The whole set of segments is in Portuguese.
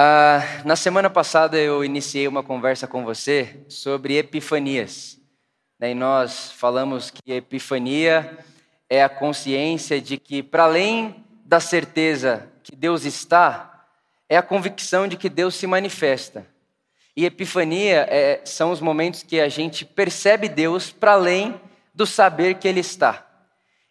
Ah, na semana passada eu iniciei uma conversa com você sobre epifanias. Né, e nós falamos que epifania é a consciência de que, para além da certeza que Deus está, é a convicção de que Deus se manifesta. E epifania é, são os momentos que a gente percebe Deus para além do saber que Ele está.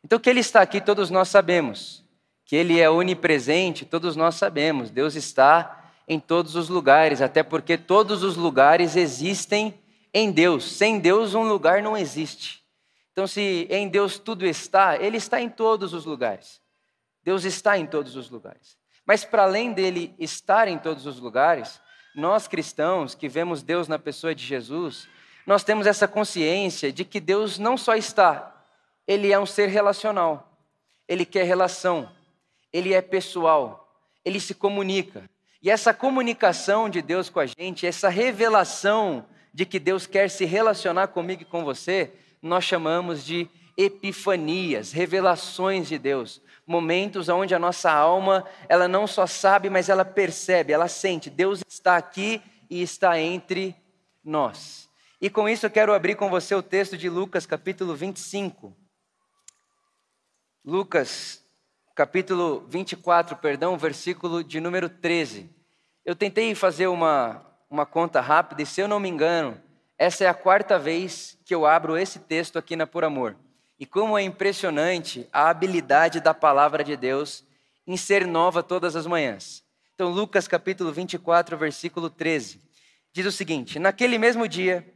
Então, que Ele está aqui, todos nós sabemos. Que Ele é onipresente, todos nós sabemos. Deus está em todos os lugares, até porque todos os lugares existem em Deus. Sem Deus, um lugar não existe. Então, se em Deus tudo está, Ele está em todos os lugares. Deus está em todos os lugares. Mas, para além dele estar em todos os lugares, nós cristãos que vemos Deus na pessoa de Jesus, nós temos essa consciência de que Deus não só está, Ele é um ser relacional. Ele quer relação, Ele é pessoal, Ele se comunica. E essa comunicação de Deus com a gente, essa revelação de que Deus quer se relacionar comigo e com você, nós chamamos de epifanias, revelações de Deus, momentos onde a nossa alma, ela não só sabe, mas ela percebe, ela sente, Deus está aqui e está entre nós. E com isso eu quero abrir com você o texto de Lucas, capítulo 25. Lucas capítulo 24, perdão, versículo de número 13. Eu tentei fazer uma, uma conta rápida e, se eu não me engano, essa é a quarta vez que eu abro esse texto aqui na Por Amor. E como é impressionante a habilidade da palavra de Deus em ser nova todas as manhãs. Então, Lucas capítulo 24, versículo 13, diz o seguinte: Naquele mesmo dia,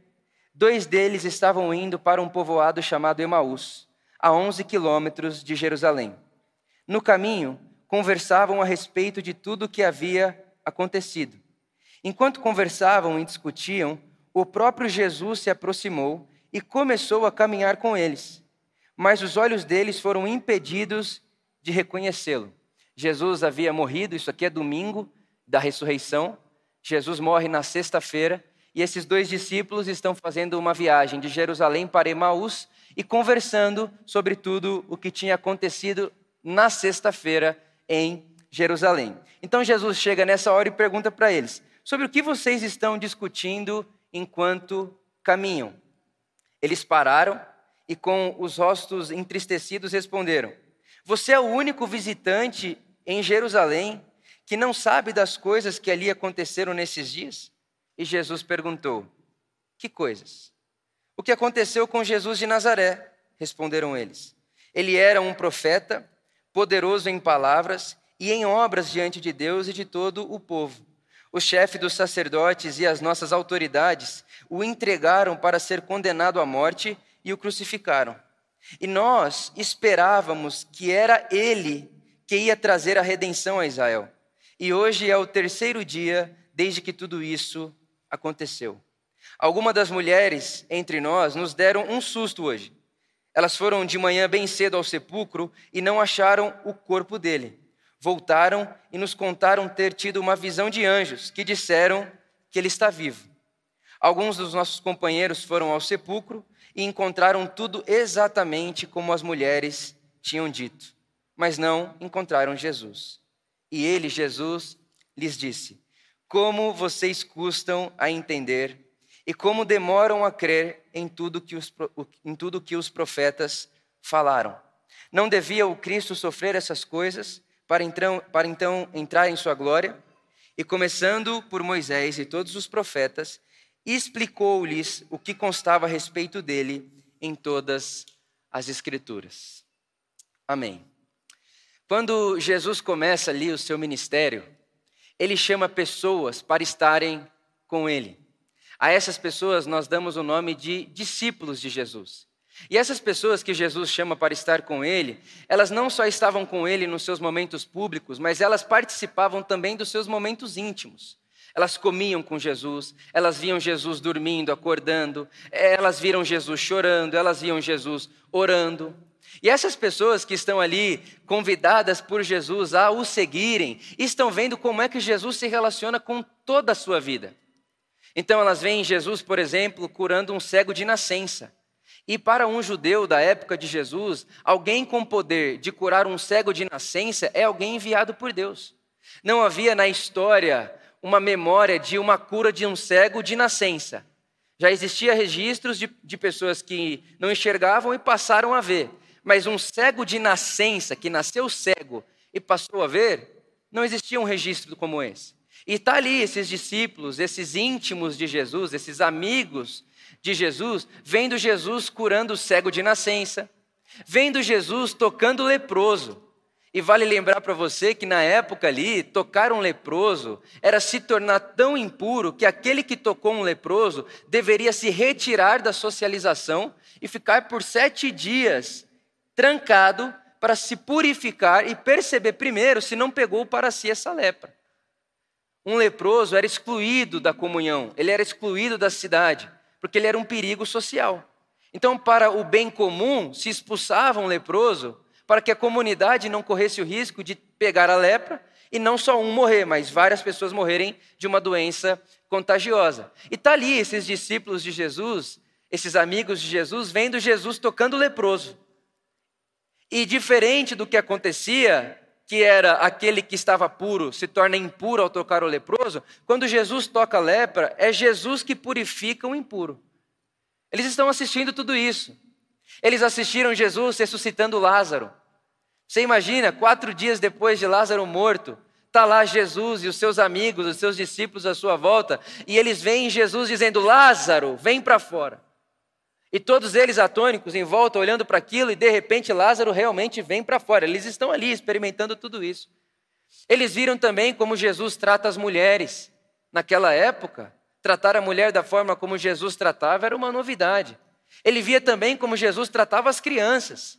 dois deles estavam indo para um povoado chamado Emaús, a 11 quilômetros de Jerusalém. No caminho, conversavam a respeito de tudo o que havia acontecido. Enquanto conversavam e discutiam, o próprio Jesus se aproximou e começou a caminhar com eles. Mas os olhos deles foram impedidos de reconhecê-lo. Jesus havia morrido, isso aqui é domingo da ressurreição. Jesus morre na sexta-feira e esses dois discípulos estão fazendo uma viagem de Jerusalém para Emaús e conversando sobre tudo o que tinha acontecido na sexta-feira em Jerusalém. Então Jesus chega nessa hora e pergunta para eles: sobre o que vocês estão discutindo enquanto caminham? Eles pararam e, com os rostos entristecidos, responderam: Você é o único visitante em Jerusalém que não sabe das coisas que ali aconteceram nesses dias? E Jesus perguntou: Que coisas? O que aconteceu com Jesus de Nazaré? Responderam eles. Ele era um profeta poderoso em palavras e em obras diante de Deus e de todo o povo. O chefe dos sacerdotes e as nossas autoridades o entregaram para ser condenado à morte e o crucificaram. E nós esperávamos que era ele que ia trazer a redenção a Israel. E hoje é o terceiro dia desde que tudo isso aconteceu. Algumas das mulheres entre nós nos deram um susto hoje. Elas foram de manhã bem cedo ao sepulcro e não acharam o corpo dele. Voltaram e nos contaram ter tido uma visão de anjos que disseram que ele está vivo. Alguns dos nossos companheiros foram ao sepulcro e encontraram tudo exatamente como as mulheres tinham dito, mas não encontraram Jesus. E ele, Jesus, lhes disse: Como vocês custam a entender e como demoram a crer em tudo que os, em tudo que os profetas falaram. Não devia o Cristo sofrer essas coisas para então, para então entrar em sua glória? E começando por Moisés e todos os profetas, explicou-lhes o que constava a respeito dele em todas as Escrituras. Amém. Quando Jesus começa ali o seu ministério, ele chama pessoas para estarem com ele. A essas pessoas nós damos o nome de discípulos de Jesus. E essas pessoas que Jesus chama para estar com ele, elas não só estavam com ele nos seus momentos públicos, mas elas participavam também dos seus momentos íntimos. Elas comiam com Jesus, elas viam Jesus dormindo, acordando, elas viram Jesus chorando, elas viam Jesus orando. E essas pessoas que estão ali convidadas por Jesus a o seguirem, estão vendo como é que Jesus se relaciona com toda a sua vida. Então elas veem Jesus, por exemplo, curando um cego de nascença. E para um judeu da época de Jesus, alguém com poder de curar um cego de nascença é alguém enviado por Deus. Não havia na história uma memória de uma cura de um cego de nascença. Já existia registros de, de pessoas que não enxergavam e passaram a ver. Mas um cego de nascença, que nasceu cego e passou a ver, não existia um registro como esse. E está ali esses discípulos, esses íntimos de Jesus, esses amigos de Jesus, vendo Jesus curando o cego de nascença, vendo Jesus tocando o leproso. E vale lembrar para você que na época ali, tocar um leproso era se tornar tão impuro que aquele que tocou um leproso deveria se retirar da socialização e ficar por sete dias trancado para se purificar e perceber primeiro se não pegou para si essa lepra. Um leproso era excluído da comunhão, ele era excluído da cidade, porque ele era um perigo social. Então, para o bem comum, se expulsava um leproso para que a comunidade não corresse o risco de pegar a lepra e não só um morrer, mas várias pessoas morrerem de uma doença contagiosa. E está ali esses discípulos de Jesus, esses amigos de Jesus, vendo Jesus tocando o leproso. E diferente do que acontecia, que era aquele que estava puro se torna impuro ao tocar o leproso, quando Jesus toca a lepra, é Jesus que purifica o impuro. Eles estão assistindo tudo isso. Eles assistiram Jesus ressuscitando Lázaro. Você imagina, quatro dias depois de Lázaro morto, está lá Jesus e os seus amigos, os seus discípulos à sua volta, e eles veem Jesus dizendo: Lázaro, vem para fora. E todos eles atônicos em volta, olhando para aquilo, e de repente Lázaro realmente vem para fora. Eles estão ali experimentando tudo isso. Eles viram também como Jesus trata as mulheres. Naquela época, tratar a mulher da forma como Jesus tratava era uma novidade. Ele via também como Jesus tratava as crianças.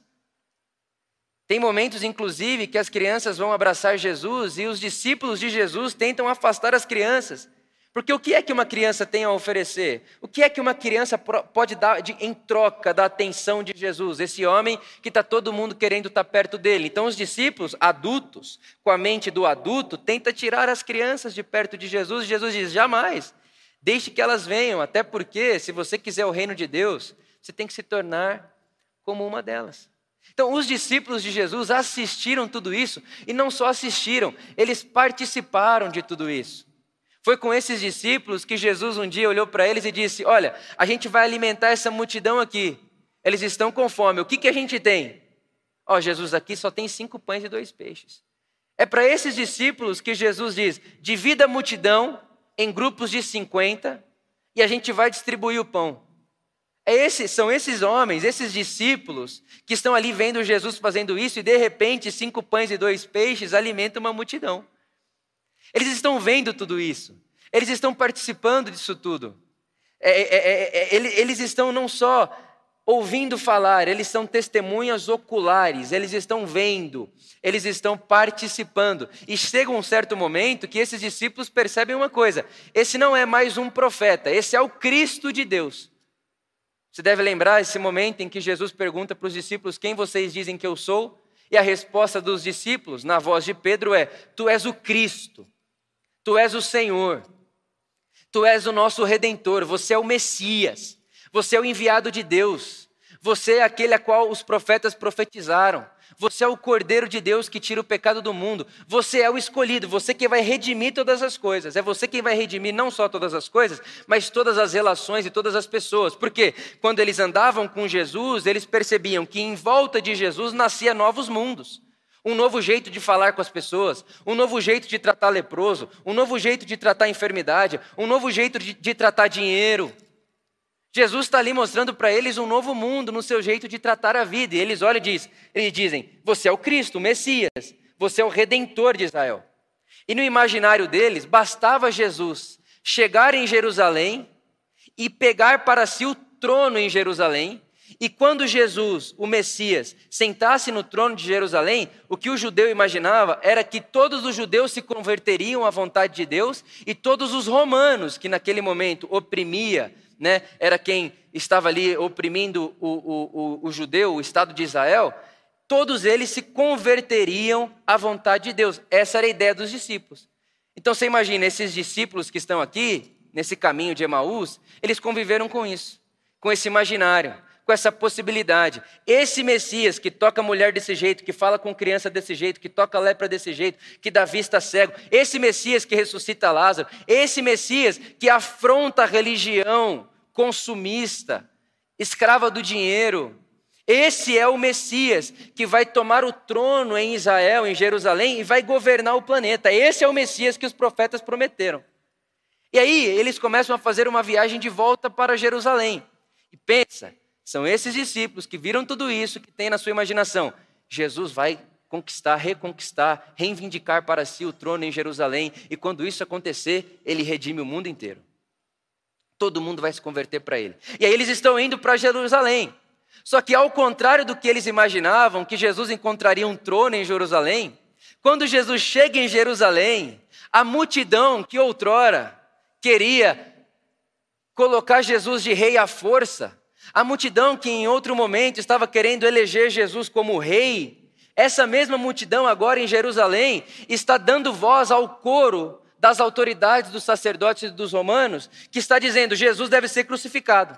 Tem momentos, inclusive, que as crianças vão abraçar Jesus e os discípulos de Jesus tentam afastar as crianças. Porque o que é que uma criança tem a oferecer? O que é que uma criança pode dar de, em troca da atenção de Jesus? Esse homem que está todo mundo querendo estar tá perto dele. Então, os discípulos, adultos, com a mente do adulto, tentam tirar as crianças de perto de Jesus. Jesus diz: jamais, deixe que elas venham, até porque, se você quiser o reino de Deus, você tem que se tornar como uma delas. Então, os discípulos de Jesus assistiram tudo isso e não só assistiram, eles participaram de tudo isso. Foi com esses discípulos que Jesus um dia olhou para eles e disse: Olha, a gente vai alimentar essa multidão aqui. Eles estão com fome. O que, que a gente tem? Ó, oh, Jesus aqui só tem cinco pães e dois peixes. É para esses discípulos que Jesus diz: divida a multidão em grupos de 50 e a gente vai distribuir o pão. É esse, são esses homens, esses discípulos, que estão ali vendo Jesus fazendo isso e de repente cinco pães e dois peixes alimentam uma multidão. Eles estão vendo tudo isso, eles estão participando disso tudo. É, é, é, é, é eles estão não só ouvindo falar, eles são testemunhas oculares, eles estão vendo, eles estão participando. E chega um certo momento que esses discípulos percebem uma coisa: esse não é mais um profeta, esse é o Cristo de Deus. Você deve lembrar esse momento em que Jesus pergunta para os discípulos: Quem vocês dizem que eu sou? E a resposta dos discípulos, na voz de Pedro, é: Tu és o Cristo, Tu és o Senhor, Tu és o nosso redentor, você é o Messias, você é o enviado de Deus, você é aquele a qual os profetas profetizaram. Você é o Cordeiro de Deus que tira o pecado do mundo. Você é o escolhido, você que vai redimir todas as coisas. É você quem vai redimir não só todas as coisas, mas todas as relações e todas as pessoas. Porque quando eles andavam com Jesus, eles percebiam que em volta de Jesus nascia novos mundos. Um novo jeito de falar com as pessoas, um novo jeito de tratar leproso, um novo jeito de tratar enfermidade, um novo jeito de, de tratar dinheiro, Jesus está ali mostrando para eles um novo mundo no seu jeito de tratar a vida. E eles olham e diz, eles dizem: Você é o Cristo, o Messias, você é o redentor de Israel. E no imaginário deles, bastava Jesus chegar em Jerusalém e pegar para si o trono em Jerusalém. E quando Jesus, o Messias, sentasse no trono de Jerusalém, o que o judeu imaginava era que todos os judeus se converteriam à vontade de Deus e todos os romanos, que naquele momento oprimia, né, era quem estava ali oprimindo o, o, o, o judeu, o Estado de Israel, todos eles se converteriam à vontade de Deus. Essa era a ideia dos discípulos. Então você imagina, esses discípulos que estão aqui, nesse caminho de Emaús, eles conviveram com isso, com esse imaginário, com essa possibilidade. Esse Messias que toca mulher desse jeito, que fala com criança desse jeito, que toca lepra desse jeito, que dá vista cego, esse Messias que ressuscita Lázaro, esse Messias que afronta a religião consumista, escrava do dinheiro, esse é o Messias que vai tomar o trono em Israel, em Jerusalém, e vai governar o planeta. Esse é o Messias que os profetas prometeram. E aí eles começam a fazer uma viagem de volta para Jerusalém. E pensa, são esses discípulos que viram tudo isso, que têm na sua imaginação. Jesus vai conquistar, reconquistar, reivindicar para si o trono em Jerusalém, e quando isso acontecer, ele redime o mundo inteiro. Todo mundo vai se converter para ele. E aí eles estão indo para Jerusalém. Só que, ao contrário do que eles imaginavam, que Jesus encontraria um trono em Jerusalém, quando Jesus chega em Jerusalém, a multidão que outrora queria colocar Jesus de rei à força, a multidão que em outro momento estava querendo eleger Jesus como rei, essa mesma multidão agora em Jerusalém está dando voz ao coro das autoridades dos sacerdotes e dos romanos, que está dizendo: Jesus deve ser crucificado.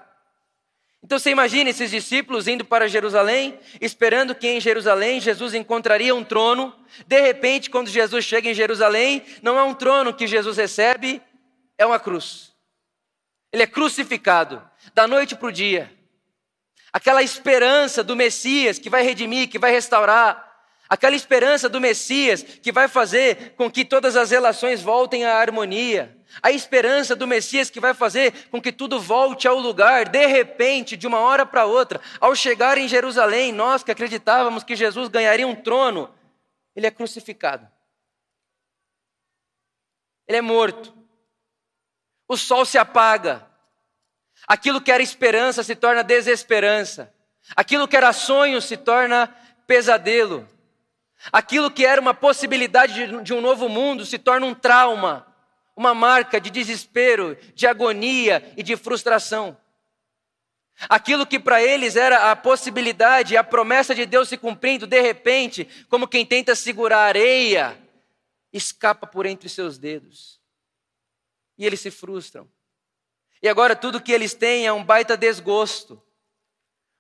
Então você imagina esses discípulos indo para Jerusalém, esperando que em Jerusalém Jesus encontraria um trono. De repente, quando Jesus chega em Jerusalém, não é um trono que Jesus recebe, é uma cruz. Ele é crucificado da noite para o dia. Aquela esperança do Messias que vai redimir, que vai restaurar, aquela esperança do Messias que vai fazer com que todas as relações voltem à harmonia, a esperança do Messias que vai fazer com que tudo volte ao lugar, de repente, de uma hora para outra, ao chegar em Jerusalém, nós que acreditávamos que Jesus ganharia um trono, ele é crucificado. Ele é morto. O sol se apaga. Aquilo que era esperança se torna desesperança. Aquilo que era sonho se torna pesadelo. Aquilo que era uma possibilidade de um novo mundo se torna um trauma uma marca de desespero, de agonia e de frustração. Aquilo que para eles era a possibilidade, a promessa de Deus se cumprindo, de repente, como quem tenta segurar a areia, escapa por entre seus dedos. E eles se frustram. E agora tudo que eles têm é um baita desgosto.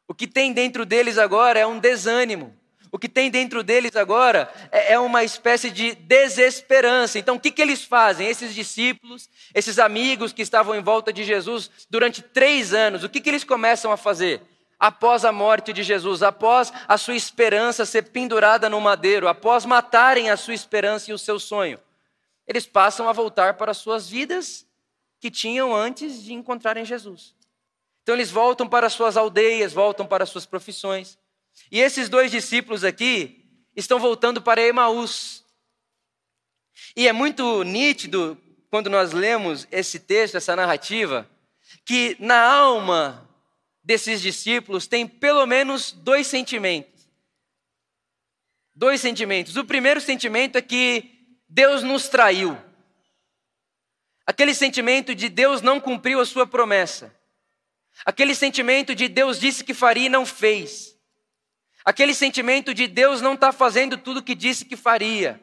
O que tem dentro deles agora é um desânimo. O que tem dentro deles agora é, é uma espécie de desesperança. Então, o que, que eles fazem? Esses discípulos, esses amigos que estavam em volta de Jesus durante três anos, o que, que eles começam a fazer? Após a morte de Jesus, após a sua esperança ser pendurada no madeiro, após matarem a sua esperança e o seu sonho, eles passam a voltar para as suas vidas que tinham antes de encontrarem Jesus. Então, eles voltam para as suas aldeias, voltam para as suas profissões. E esses dois discípulos aqui estão voltando para Emaús. E é muito nítido, quando nós lemos esse texto, essa narrativa, que na alma desses discípulos tem pelo menos dois sentimentos. Dois sentimentos. O primeiro sentimento é que Deus nos traiu. Aquele sentimento de Deus não cumpriu a sua promessa. Aquele sentimento de Deus disse que faria e não fez. Aquele sentimento de Deus não está fazendo tudo o que disse que faria.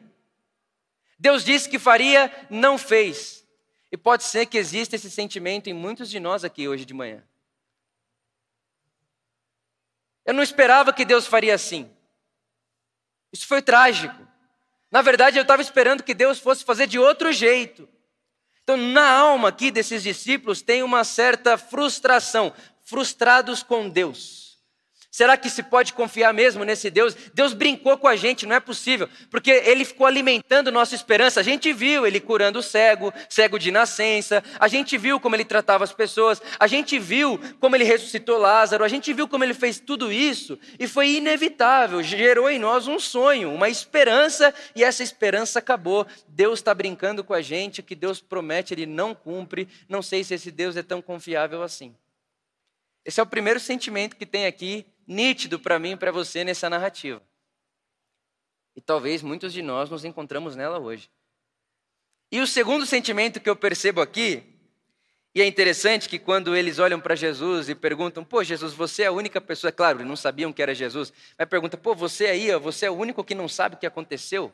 Deus disse que faria, não fez. E pode ser que exista esse sentimento em muitos de nós aqui hoje de manhã. Eu não esperava que Deus faria assim. Isso foi trágico. Na verdade, eu estava esperando que Deus fosse fazer de outro jeito. Então, na alma aqui desses discípulos tem uma certa frustração, frustrados com Deus. Será que se pode confiar mesmo nesse Deus? Deus brincou com a gente, não é possível, porque ele ficou alimentando nossa esperança. A gente viu ele curando o cego, cego de nascença, a gente viu como ele tratava as pessoas, a gente viu como ele ressuscitou Lázaro, a gente viu como ele fez tudo isso e foi inevitável, gerou em nós um sonho, uma esperança e essa esperança acabou. Deus está brincando com a gente, o que Deus promete, ele não cumpre. Não sei se esse Deus é tão confiável assim. Esse é o primeiro sentimento que tem aqui nítido para mim e para você nessa narrativa. E talvez muitos de nós nos encontramos nela hoje. E o segundo sentimento que eu percebo aqui, e é interessante que quando eles olham para Jesus e perguntam, pô, Jesus, você é a única pessoa, claro, eles não sabiam que era Jesus, mas pergunta, pô, você aí, ó, você é o único que não sabe o que aconteceu?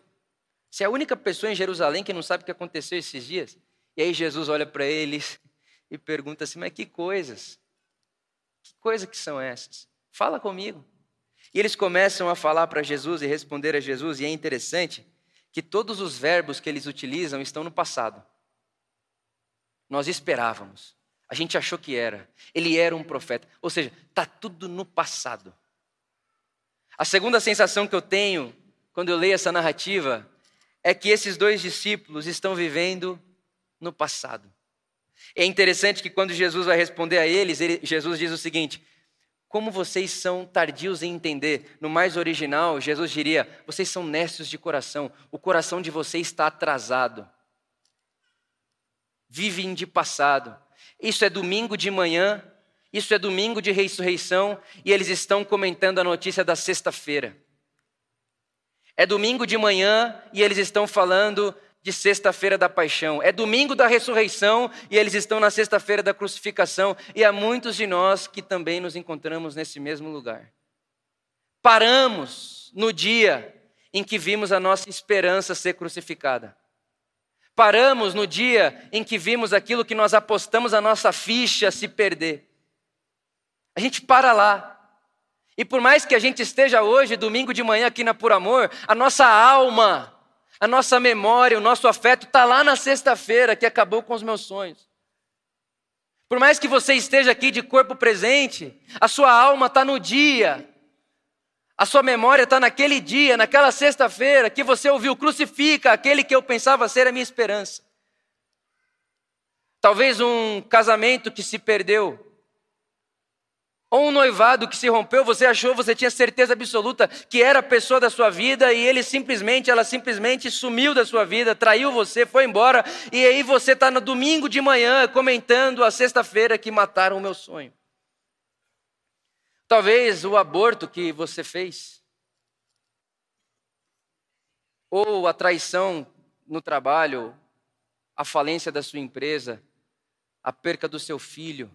Você é a única pessoa em Jerusalém que não sabe o que aconteceu esses dias? E aí Jesus olha para eles e pergunta assim, mas que coisas? Que coisa que são essas? Fala comigo. E eles começam a falar para Jesus e responder a Jesus, e é interessante que todos os verbos que eles utilizam estão no passado. Nós esperávamos, a gente achou que era, ele era um profeta, ou seja, está tudo no passado. A segunda sensação que eu tenho quando eu leio essa narrativa é que esses dois discípulos estão vivendo no passado. É interessante que quando Jesus vai responder a eles, ele, Jesus diz o seguinte: como vocês são tardios em entender. No mais original, Jesus diria: vocês são necios de coração, o coração de vocês está atrasado. Vivem de passado. Isso é domingo de manhã, isso é domingo de ressurreição, e eles estão comentando a notícia da sexta-feira. É domingo de manhã e eles estão falando de sexta-feira da paixão. É domingo da ressurreição e eles estão na sexta-feira da crucificação. E há muitos de nós que também nos encontramos nesse mesmo lugar. Paramos no dia em que vimos a nossa esperança ser crucificada. Paramos no dia em que vimos aquilo que nós apostamos a nossa ficha se perder. A gente para lá. E por mais que a gente esteja hoje, domingo de manhã, aqui na Por Amor, a nossa alma a nossa memória, o nosso afeto está lá na sexta-feira que acabou com os meus sonhos. Por mais que você esteja aqui de corpo presente, a sua alma está no dia. A sua memória está naquele dia, naquela sexta-feira que você ouviu, crucifica aquele que eu pensava ser a minha esperança. Talvez um casamento que se perdeu, ou um noivado que se rompeu, você achou, você tinha certeza absoluta que era a pessoa da sua vida e ele simplesmente, ela simplesmente sumiu da sua vida, traiu você, foi embora, e aí você está no domingo de manhã comentando a sexta-feira que mataram o meu sonho. Talvez o aborto que você fez, ou a traição no trabalho, a falência da sua empresa, a perca do seu filho,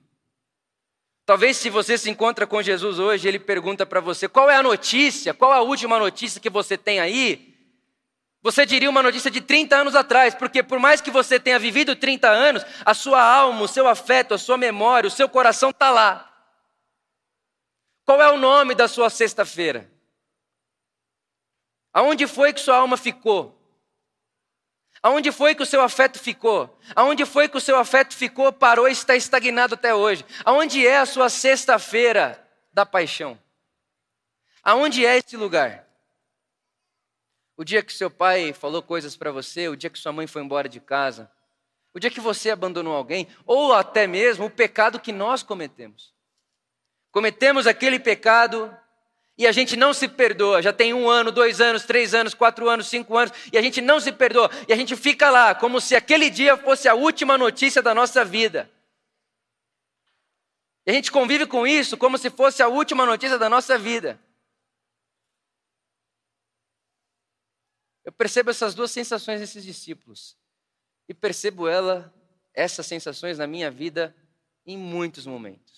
Talvez se você se encontra com Jesus hoje, ele pergunta para você: qual é a notícia, qual a última notícia que você tem aí? Você diria uma notícia de 30 anos atrás, porque por mais que você tenha vivido 30 anos, a sua alma, o seu afeto, a sua memória, o seu coração está lá. Qual é o nome da sua sexta-feira? Aonde foi que sua alma ficou? Aonde foi que o seu afeto ficou? Aonde foi que o seu afeto ficou, parou e está estagnado até hoje? Aonde é a sua sexta-feira da paixão? Aonde é esse lugar? O dia que seu pai falou coisas para você, o dia que sua mãe foi embora de casa, o dia que você abandonou alguém, ou até mesmo o pecado que nós cometemos. Cometemos aquele pecado e a gente não se perdoa, já tem um ano, dois anos, três anos, quatro anos, cinco anos, e a gente não se perdoa, e a gente fica lá, como se aquele dia fosse a última notícia da nossa vida. E a gente convive com isso como se fosse a última notícia da nossa vida. Eu percebo essas duas sensações nesses discípulos. E percebo ela, essas sensações na minha vida em muitos momentos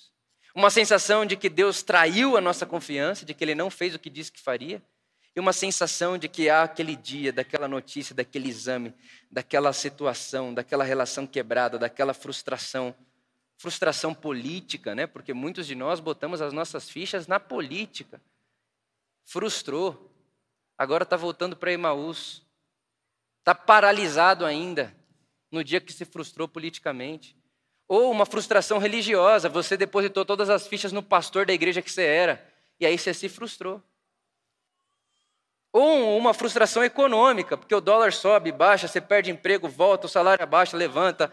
uma sensação de que Deus traiu a nossa confiança, de que Ele não fez o que disse que faria, e uma sensação de que há aquele dia, daquela notícia, daquele exame, daquela situação, daquela relação quebrada, daquela frustração, frustração política, né? Porque muitos de nós botamos as nossas fichas na política. Frustrou, agora está voltando para Emaús, está paralisado ainda no dia que se frustrou politicamente. Ou uma frustração religiosa, você depositou todas as fichas no pastor da igreja que você era, e aí você se frustrou. Ou uma frustração econômica, porque o dólar sobe, baixa, você perde emprego, volta, o salário abaixa, levanta.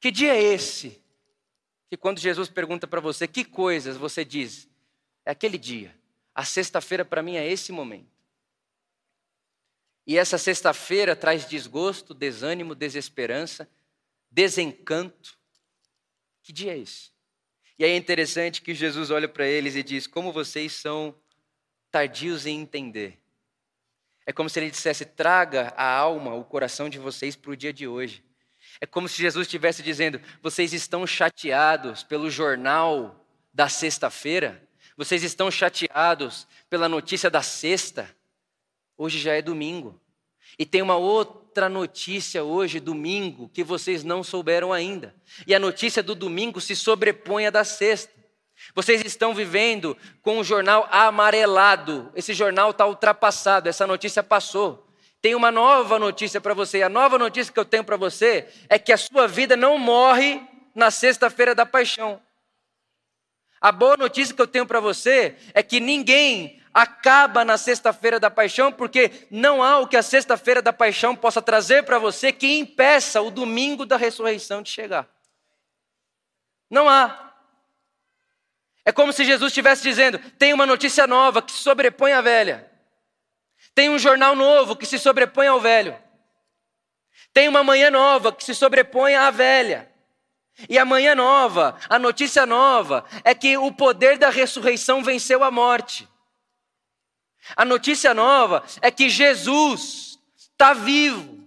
Que dia é esse? Que quando Jesus pergunta para você que coisas, você diz: é aquele dia. A sexta-feira para mim é esse momento. E essa sexta-feira traz desgosto, desânimo, desesperança desencanto. Que dia é esse? E aí é interessante que Jesus olha para eles e diz: Como vocês são tardios em entender. É como se ele dissesse: Traga a alma, o coração de vocês para o dia de hoje. É como se Jesus estivesse dizendo: Vocês estão chateados pelo jornal da sexta-feira? Vocês estão chateados pela notícia da sexta? Hoje já é domingo. E tem uma outra notícia hoje, domingo, que vocês não souberam ainda. E a notícia do domingo se sobrepõe à da sexta. Vocês estão vivendo com um jornal amarelado. Esse jornal está ultrapassado, essa notícia passou. Tem uma nova notícia para você. A nova notícia que eu tenho para você é que a sua vida não morre na sexta-feira da paixão. A boa notícia que eu tenho para você é que ninguém acaba na sexta-feira da paixão, porque não há o que a sexta-feira da paixão possa trazer para você que impeça o domingo da ressurreição de chegar. Não há. É como se Jesus estivesse dizendo: tem uma notícia nova que sobrepõe à velha. Tem um jornal novo que se sobrepõe ao velho. Tem uma manhã nova que se sobrepõe à velha. E a manhã nova, a notícia nova, é que o poder da ressurreição venceu a morte. A notícia nova é que Jesus está vivo.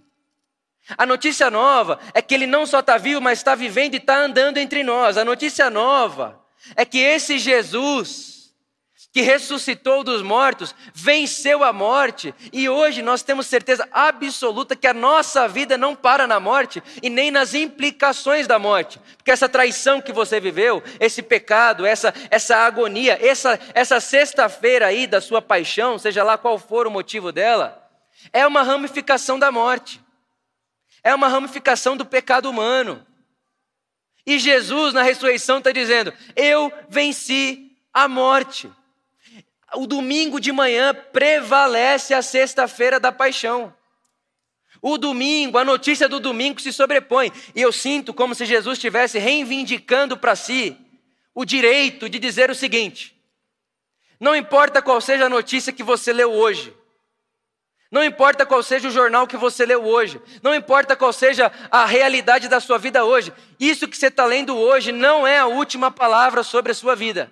A notícia nova é que ele não só está vivo, mas está vivendo e está andando entre nós. A notícia nova é que esse Jesus, que ressuscitou dos mortos, venceu a morte, e hoje nós temos certeza absoluta que a nossa vida não para na morte e nem nas implicações da morte, porque essa traição que você viveu, esse pecado, essa, essa agonia, essa, essa sexta-feira aí da sua paixão, seja lá qual for o motivo dela, é uma ramificação da morte, é uma ramificação do pecado humano. E Jesus, na ressurreição, está dizendo: Eu venci a morte. O domingo de manhã prevalece a sexta-feira da paixão. O domingo, a notícia do domingo se sobrepõe. E eu sinto como se Jesus estivesse reivindicando para si o direito de dizer o seguinte: não importa qual seja a notícia que você leu hoje, não importa qual seja o jornal que você leu hoje, não importa qual seja a realidade da sua vida hoje, isso que você está lendo hoje não é a última palavra sobre a sua vida.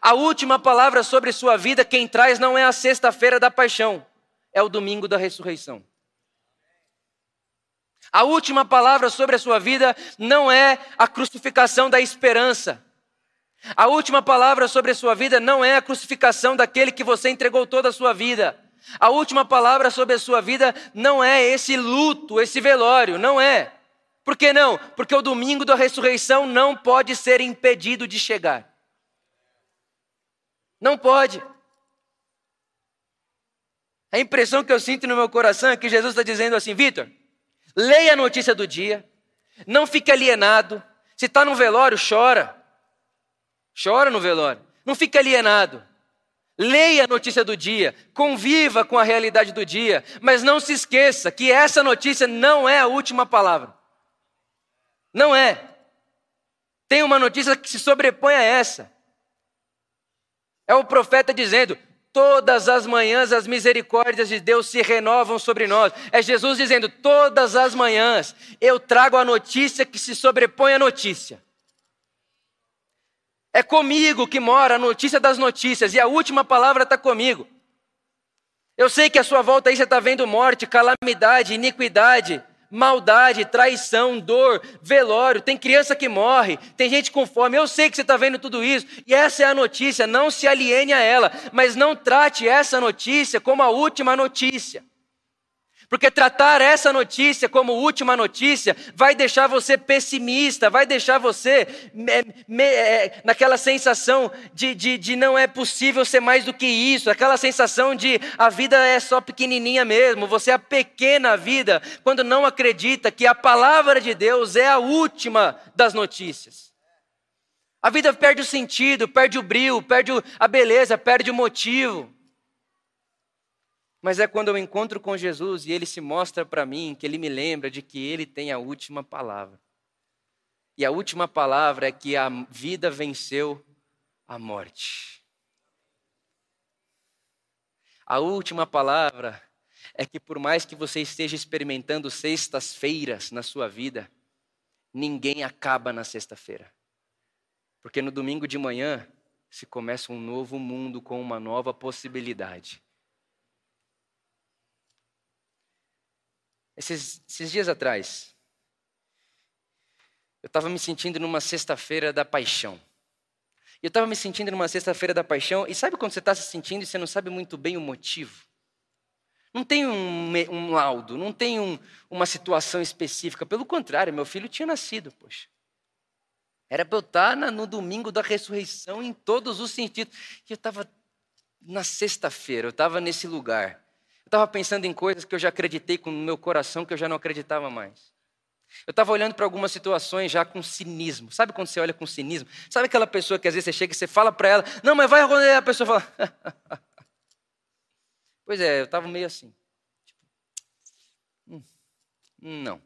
A última palavra sobre sua vida, quem traz não é a sexta-feira da paixão, é o domingo da ressurreição. A última palavra sobre a sua vida não é a crucificação da esperança. A última palavra sobre a sua vida não é a crucificação daquele que você entregou toda a sua vida. A última palavra sobre a sua vida não é esse luto, esse velório, não é. Por que não? Porque o domingo da ressurreição não pode ser impedido de chegar. Não pode. A impressão que eu sinto no meu coração é que Jesus está dizendo assim: Vitor, leia a notícia do dia, não fique alienado. Se está no velório, chora. Chora no velório. Não fique alienado. Leia a notícia do dia, conviva com a realidade do dia, mas não se esqueça que essa notícia não é a última palavra. Não é. Tem uma notícia que se sobrepõe a essa. É o profeta dizendo: Todas as manhãs as misericórdias de Deus se renovam sobre nós. É Jesus dizendo: Todas as manhãs eu trago a notícia que se sobrepõe à notícia. É comigo que mora a notícia das notícias, e a última palavra está comigo. Eu sei que a sua volta aí você está vendo morte, calamidade, iniquidade, maldade, traição, dor, velório. Tem criança que morre, tem gente com fome. Eu sei que você está vendo tudo isso, e essa é a notícia. Não se aliene a ela, mas não trate essa notícia como a última notícia. Porque tratar essa notícia como última notícia vai deixar você pessimista, vai deixar você me, me, é, naquela sensação de, de, de não é possível ser mais do que isso, aquela sensação de a vida é só pequenininha mesmo, você é a pequena vida, quando não acredita que a palavra de Deus é a última das notícias. A vida perde o sentido, perde o brilho, perde a beleza, perde o motivo. Mas é quando eu encontro com Jesus e ele se mostra para mim, que ele me lembra de que ele tem a última palavra. E a última palavra é que a vida venceu a morte. A última palavra é que por mais que você esteja experimentando sextas-feiras na sua vida, ninguém acaba na sexta-feira. Porque no domingo de manhã se começa um novo mundo com uma nova possibilidade. Esses, esses dias atrás, eu estava me sentindo numa sexta-feira da paixão. Eu estava me sentindo numa sexta-feira da paixão, e sabe quando você está se sentindo e você não sabe muito bem o motivo? Não tem um, um laudo, não tem um, uma situação específica. Pelo contrário, meu filho tinha nascido, poxa. Era para eu estar no domingo da ressurreição em todos os sentidos. E eu estava na sexta-feira, eu estava nesse lugar. Eu estava pensando em coisas que eu já acreditei com o meu coração, que eu já não acreditava mais. Eu estava olhando para algumas situações já com cinismo. Sabe quando você olha com cinismo? Sabe aquela pessoa que às vezes você chega e você fala para ela, não, mas vai acontecer, a pessoa fala. pois é, eu estava meio assim. Tipo, hum, não.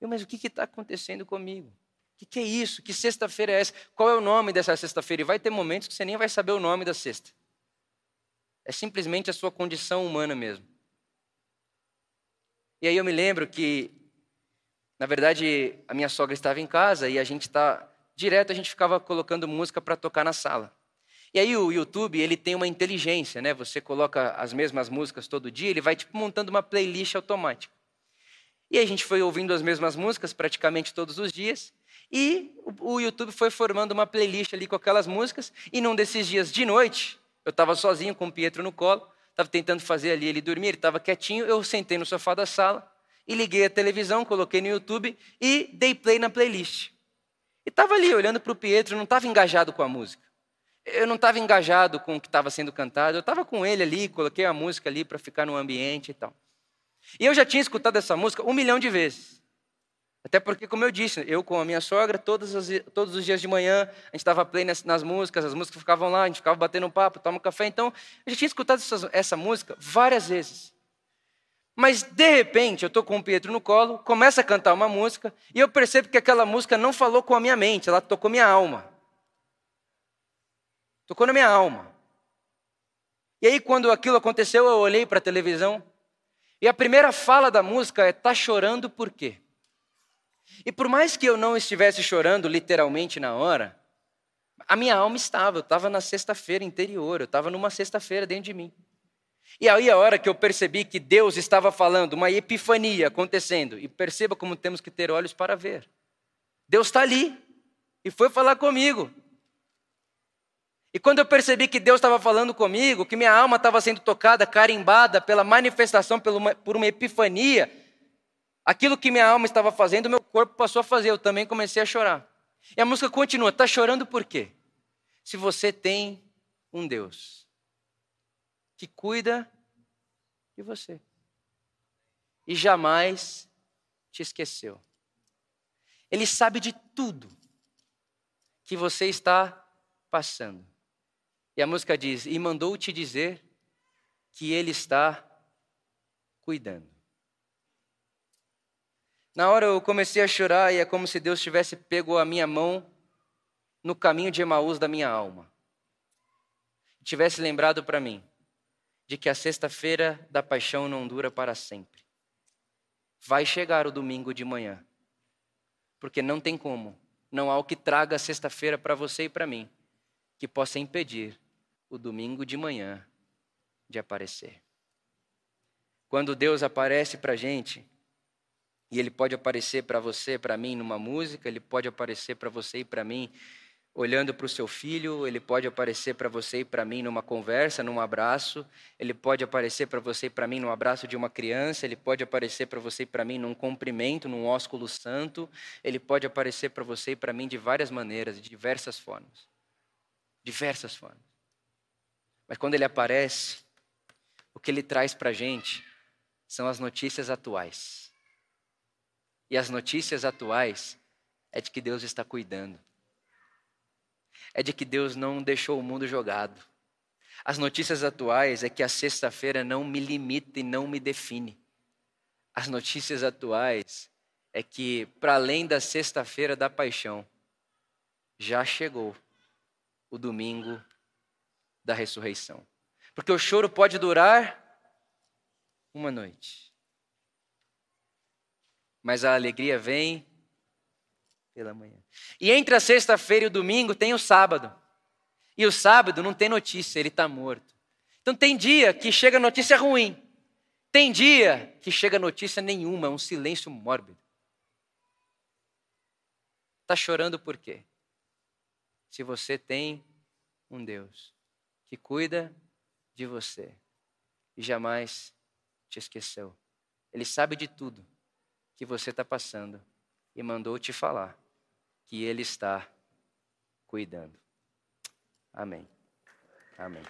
Eu, mas o que está acontecendo comigo? O que, que é isso? Que sexta-feira é essa? Qual é o nome dessa sexta-feira? E vai ter momentos que você nem vai saber o nome da sexta. É simplesmente a sua condição humana mesmo. E aí eu me lembro que, na verdade, a minha sogra estava em casa e a gente está direto a gente ficava colocando música para tocar na sala. E aí o YouTube ele tem uma inteligência, né? Você coloca as mesmas músicas todo dia, ele vai tipo montando uma playlist automática. E a gente foi ouvindo as mesmas músicas praticamente todos os dias. E o YouTube foi formando uma playlist ali com aquelas músicas. E num desses dias de noite, eu estava sozinho com o Pietro no colo, estava tentando fazer ali ele dormir, ele estava quietinho. Eu sentei no sofá da sala e liguei a televisão, coloquei no YouTube e dei play na playlist. E estava ali olhando para o Pietro, não estava engajado com a música. Eu não estava engajado com o que estava sendo cantado, eu estava com ele ali, coloquei a música ali para ficar no ambiente e tal. E eu já tinha escutado essa música um milhão de vezes. Até porque, como eu disse, eu com a minha sogra, todos os, todos os dias de manhã, a gente estava play nas, nas, músicas, as músicas ficavam lá, a gente ficava batendo um papo, tomando um café. Então, eu já tinha escutado essa, essa música várias vezes. Mas, de repente, eu estou com o Pietro no colo, começa a cantar uma música, e eu percebo que aquela música não falou com a minha mente, ela tocou minha alma. Tocou na minha alma. E aí, quando aquilo aconteceu, eu olhei para a televisão, e a primeira fala da música é: Tá chorando por quê? E por mais que eu não estivesse chorando literalmente na hora, a minha alma estava, eu estava na sexta-feira interior, eu estava numa sexta-feira dentro de mim. E aí a hora que eu percebi que Deus estava falando, uma epifania acontecendo, e perceba como temos que ter olhos para ver. Deus está ali e foi falar comigo. E quando eu percebi que Deus estava falando comigo, que minha alma estava sendo tocada, carimbada pela manifestação, por uma epifania, Aquilo que minha alma estava fazendo, meu corpo passou a fazer. Eu também comecei a chorar. E a música continua. Está chorando por quê? Se você tem um Deus que cuida de você e jamais te esqueceu. Ele sabe de tudo que você está passando. E a música diz: E mandou te dizer que Ele está cuidando. Na hora eu comecei a chorar e é como se Deus tivesse pego a minha mão no caminho de Emaús da minha alma. Tivesse lembrado para mim de que a sexta-feira da paixão não dura para sempre. Vai chegar o domingo de manhã. Porque não tem como, não há o que traga a sexta-feira para você e para mim que possa impedir o domingo de manhã de aparecer. Quando Deus aparece para a gente, e ele pode aparecer para você, para mim, numa música, ele pode aparecer para você e para mim olhando para o seu filho, ele pode aparecer para você e para mim numa conversa, num abraço, ele pode aparecer para você e para mim num abraço de uma criança, ele pode aparecer para você e para mim num cumprimento, num ósculo santo, ele pode aparecer para você e para mim de várias maneiras, de diversas formas. Diversas formas. Mas quando ele aparece, o que ele traz para a gente são as notícias atuais. E as notícias atuais é de que Deus está cuidando. É de que Deus não deixou o mundo jogado. As notícias atuais é que a sexta-feira não me limita e não me define. As notícias atuais é que, para além da sexta-feira da paixão, já chegou o domingo da ressurreição. Porque o choro pode durar uma noite mas a alegria vem pela manhã. E entre a sexta-feira e o domingo tem o sábado. E o sábado não tem notícia, ele está morto. Então tem dia que chega notícia ruim. Tem dia que chega notícia nenhuma, um silêncio mórbido. Está chorando por quê? Se você tem um Deus que cuida de você e jamais te esqueceu. Ele sabe de tudo que você está passando e mandou te falar que Ele está cuidando. Amém. Amém.